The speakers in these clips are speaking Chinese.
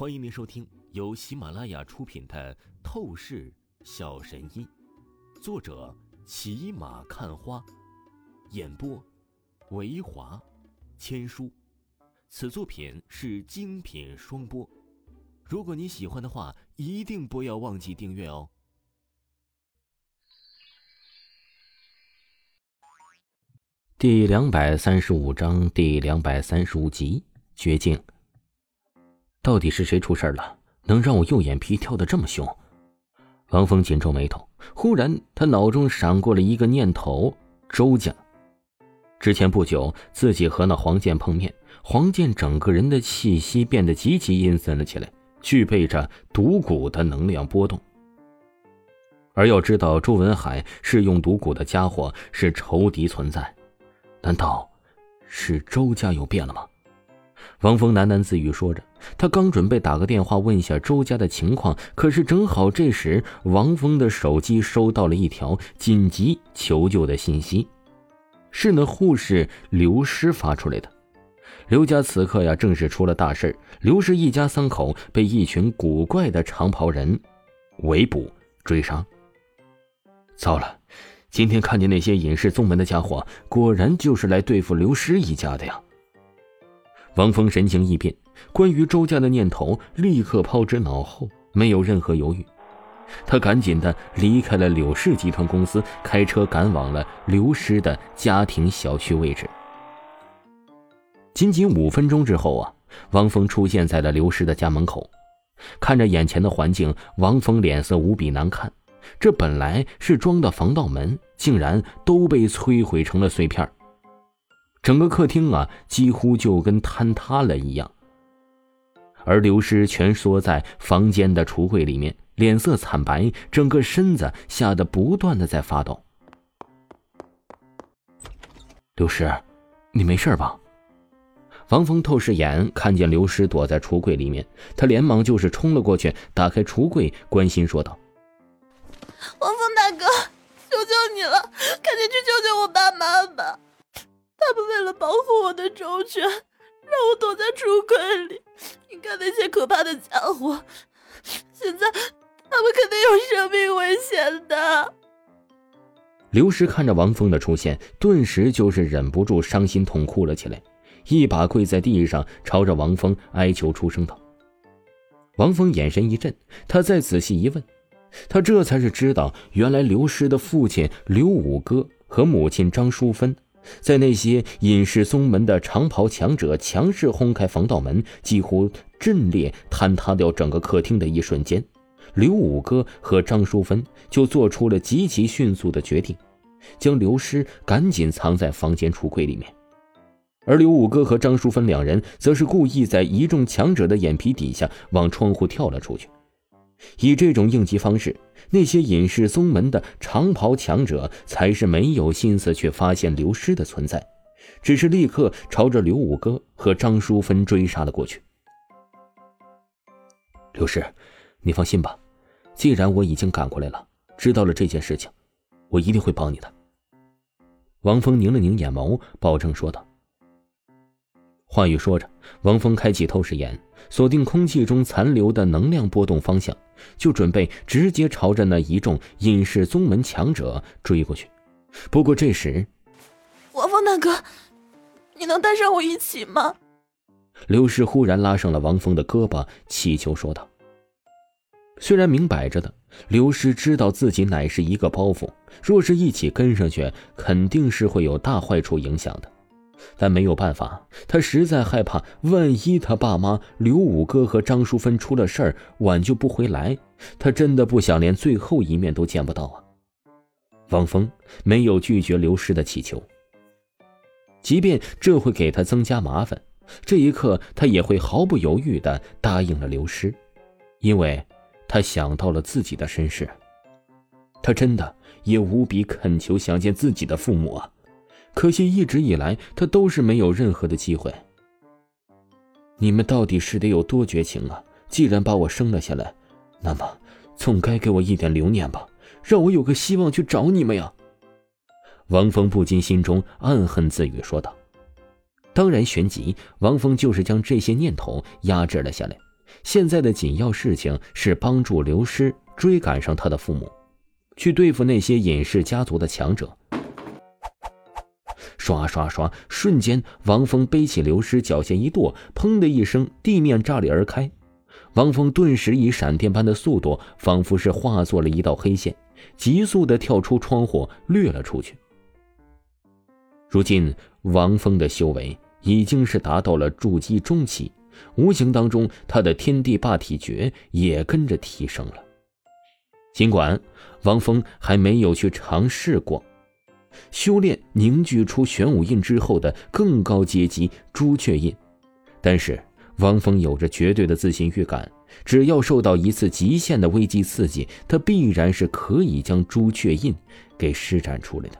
欢迎您收听由喜马拉雅出品的《透视小神医》，作者骑马看花，演播维华千书。此作品是精品双播。如果你喜欢的话，一定不要忘记订阅哦。第两百三十五章，第两百三十五集，绝境。到底是谁出事了？能让我右眼皮跳得这么凶？王峰紧皱眉头，忽然他脑中闪过了一个念头：周家。之前不久，自己和那黄健碰面，黄健整个人的气息变得极其阴森了起来，具备着毒蛊的能量波动。而要知道，周文海是用毒蛊的家伙，是仇敌存在。难道是周家又变了吗？王峰喃喃自语说着，他刚准备打个电话问一下周家的情况，可是正好这时，王峰的手机收到了一条紧急求救的信息，是那护士刘师发出来的。刘家此刻呀，正是出了大事刘氏一家三口被一群古怪的长袍人围捕追杀。糟了，今天看见那些隐世宗门的家伙，果然就是来对付刘师一家的呀！王峰神情一变，关于周家的念头立刻抛之脑后，没有任何犹豫。他赶紧的离开了柳氏集团公司，开车赶往了刘师的家庭小区位置。仅仅五分钟之后啊，王峰出现在了刘师的家门口。看着眼前的环境，王峰脸色无比难看。这本来是装的防盗门，竟然都被摧毁成了碎片整个客厅啊，几乎就跟坍塌了一样。而刘师蜷缩在房间的橱柜里面，脸色惨白，整个身子吓得不断的在发抖。刘师，你没事吧？王峰透视眼看见刘师躲在橱柜里面，他连忙就是冲了过去，打开橱柜，关心说道：“王峰大哥，求求你了，赶紧去救救我爸妈吧！”他们为了保护我的周全，让我躲在橱柜里。你看那些可怕的家伙，现在他们肯定有生命危险的。刘石看着王峰的出现，顿时就是忍不住伤心痛哭了起来，一把跪在地上，朝着王峰哀求出声道：“王峰，眼神一震，他再仔细一问，他这才是知道，原来刘师的父亲刘五哥和母亲张淑芬。”在那些隐世宗门的长袍强者强势轰开防盗门，几乎震裂坍塌掉整个客厅的一瞬间，刘五哥和张淑芬就做出了极其迅速的决定，将刘师赶紧藏在房间橱柜里面，而刘五哥和张淑芬两人则是故意在一众强者的眼皮底下往窗户跳了出去。以这种应急方式，那些隐世宗门的长袍强者才是没有心思去发现刘师的存在，只是立刻朝着刘五哥和张淑芬追杀了过去。刘师，你放心吧，既然我已经赶过来了，知道了这件事情，我一定会帮你的。王峰拧了拧眼眸，保证说道。话语说着，王峰开启透视眼，锁定空气中残留的能量波动方向，就准备直接朝着那一众隐世宗门强者追过去。不过这时，王峰大哥，你能带上我一起吗？刘氏忽然拉上了王峰的胳膊，乞求说道：“虽然明摆着的，刘氏知道自己乃是一个包袱，若是一起跟上去，肯定是会有大坏处影响的。”但没有办法，他实在害怕，万一他爸妈刘五哥和张淑芬出了事儿，挽救不回来，他真的不想连最后一面都见不到啊！王峰没有拒绝刘师的乞求，即便这会给他增加麻烦，这一刻他也会毫不犹豫的答应了刘师，因为他想到了自己的身世，他真的也无比恳求想见自己的父母啊！可惜一直以来，他都是没有任何的机会。你们到底是得有多绝情啊！既然把我生了下来，那么总该给我一点留念吧，让我有个希望去找你们呀！王峰不禁心中暗恨自语说道。当然，旋即，王峰就是将这些念头压制了下来，现在的紧要事情是帮助刘师追赶上他的父母，去对付那些隐世家族的强者。刷刷刷！瞬间，王峰背起刘师，脚下一跺，砰的一声，地面炸裂而开。王峰顿时以闪电般的速度，仿佛是化作了一道黑线，急速的跳出窗户，掠了出去。如今，王峰的修为已经是达到了筑基中期，无形当中，他的天地霸体诀也跟着提升了。尽管王峰还没有去尝试过。修炼凝聚出玄武印之后的更高阶级朱雀印，但是王峰有着绝对的自信预感，只要受到一次极限的危机刺激，他必然是可以将朱雀印给施展出来的。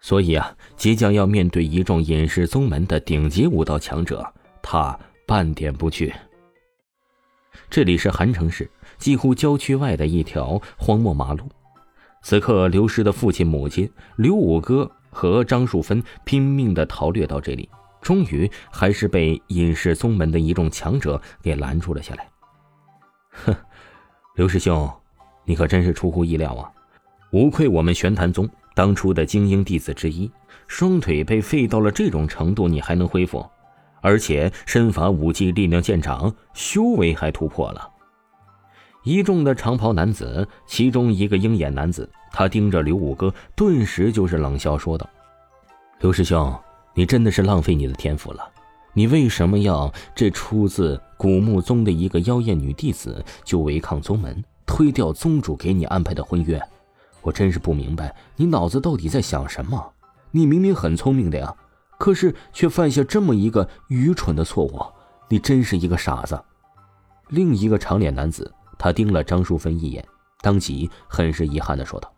所以啊，即将要面对一众隐世宗门的顶级武道强者，他半点不惧。这里是韩城市几乎郊区外的一条荒漠马路。此刻，刘师的父亲、母亲刘五哥和张树芬拼命的逃掠到这里，终于还是被隐世宗门的一众强者给拦住了下来。哼，刘师兄，你可真是出乎意料啊！无愧我们玄坛宗当初的精英弟子之一，双腿被废到了这种程度，你还能恢复，而且身法、武技、力量见长，修为还突破了。一众的长袍男子，其中一个鹰眼男子，他盯着刘五哥，顿时就是冷笑说道：“刘师兄，你真的是浪费你的天赋了。你为什么要这出自古墓宗的一个妖艳女弟子就违抗宗门，推掉宗主给你安排的婚约？我真是不明白，你脑子到底在想什么？你明明很聪明的呀，可是却犯下这么一个愚蠢的错误，你真是一个傻子。”另一个长脸男子。他盯了张淑芬一眼，当即很是遗憾的说道：“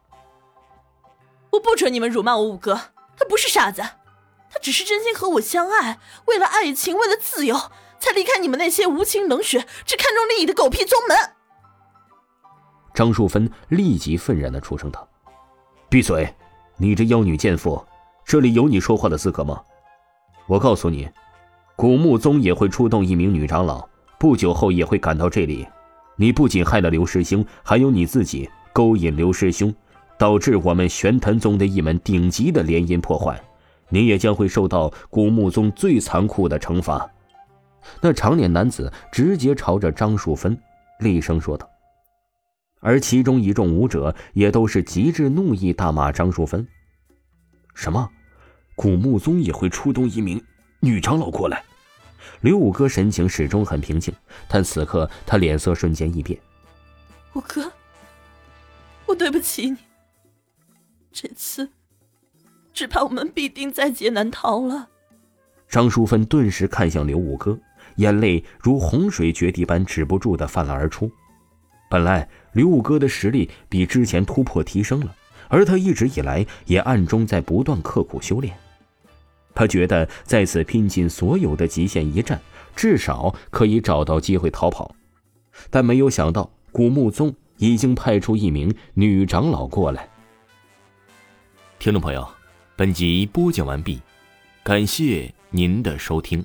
我不准你们辱骂我五哥，他不是傻子，他只是真心和我相爱，为了爱情，为了自由，才离开你们那些无情冷血、只看重利益的狗屁宗门。”张淑芬立即愤然的出声道：“闭嘴！你这妖女贱妇，这里有你说话的资格吗？我告诉你，古墓宗也会出动一名女长老，不久后也会赶到这里。”你不仅害了刘师兄，还有你自己勾引刘师兄，导致我们玄坛宗的一门顶级的联姻破坏，你也将会受到古墓宗最残酷的惩罚。那长脸男子直接朝着张淑芬厉声说道，而其中一众武者也都是极致怒意，大骂张淑芬：“什么？古墓宗也会出动一名女长老过来？”刘五哥神情始终很平静，但此刻他脸色瞬间一变。五哥，我对不起你。这次，只怕我们必定在劫难逃了。张淑芬顿时看向刘五哥，眼泪如洪水决堤般止不住的泛滥而出。本来刘五哥的实力比之前突破提升了，而他一直以来也暗中在不断刻苦修炼。他觉得在此拼尽所有的极限一战，至少可以找到机会逃跑，但没有想到古墓宗已经派出一名女长老过来。听众朋友，本集播讲完毕，感谢您的收听。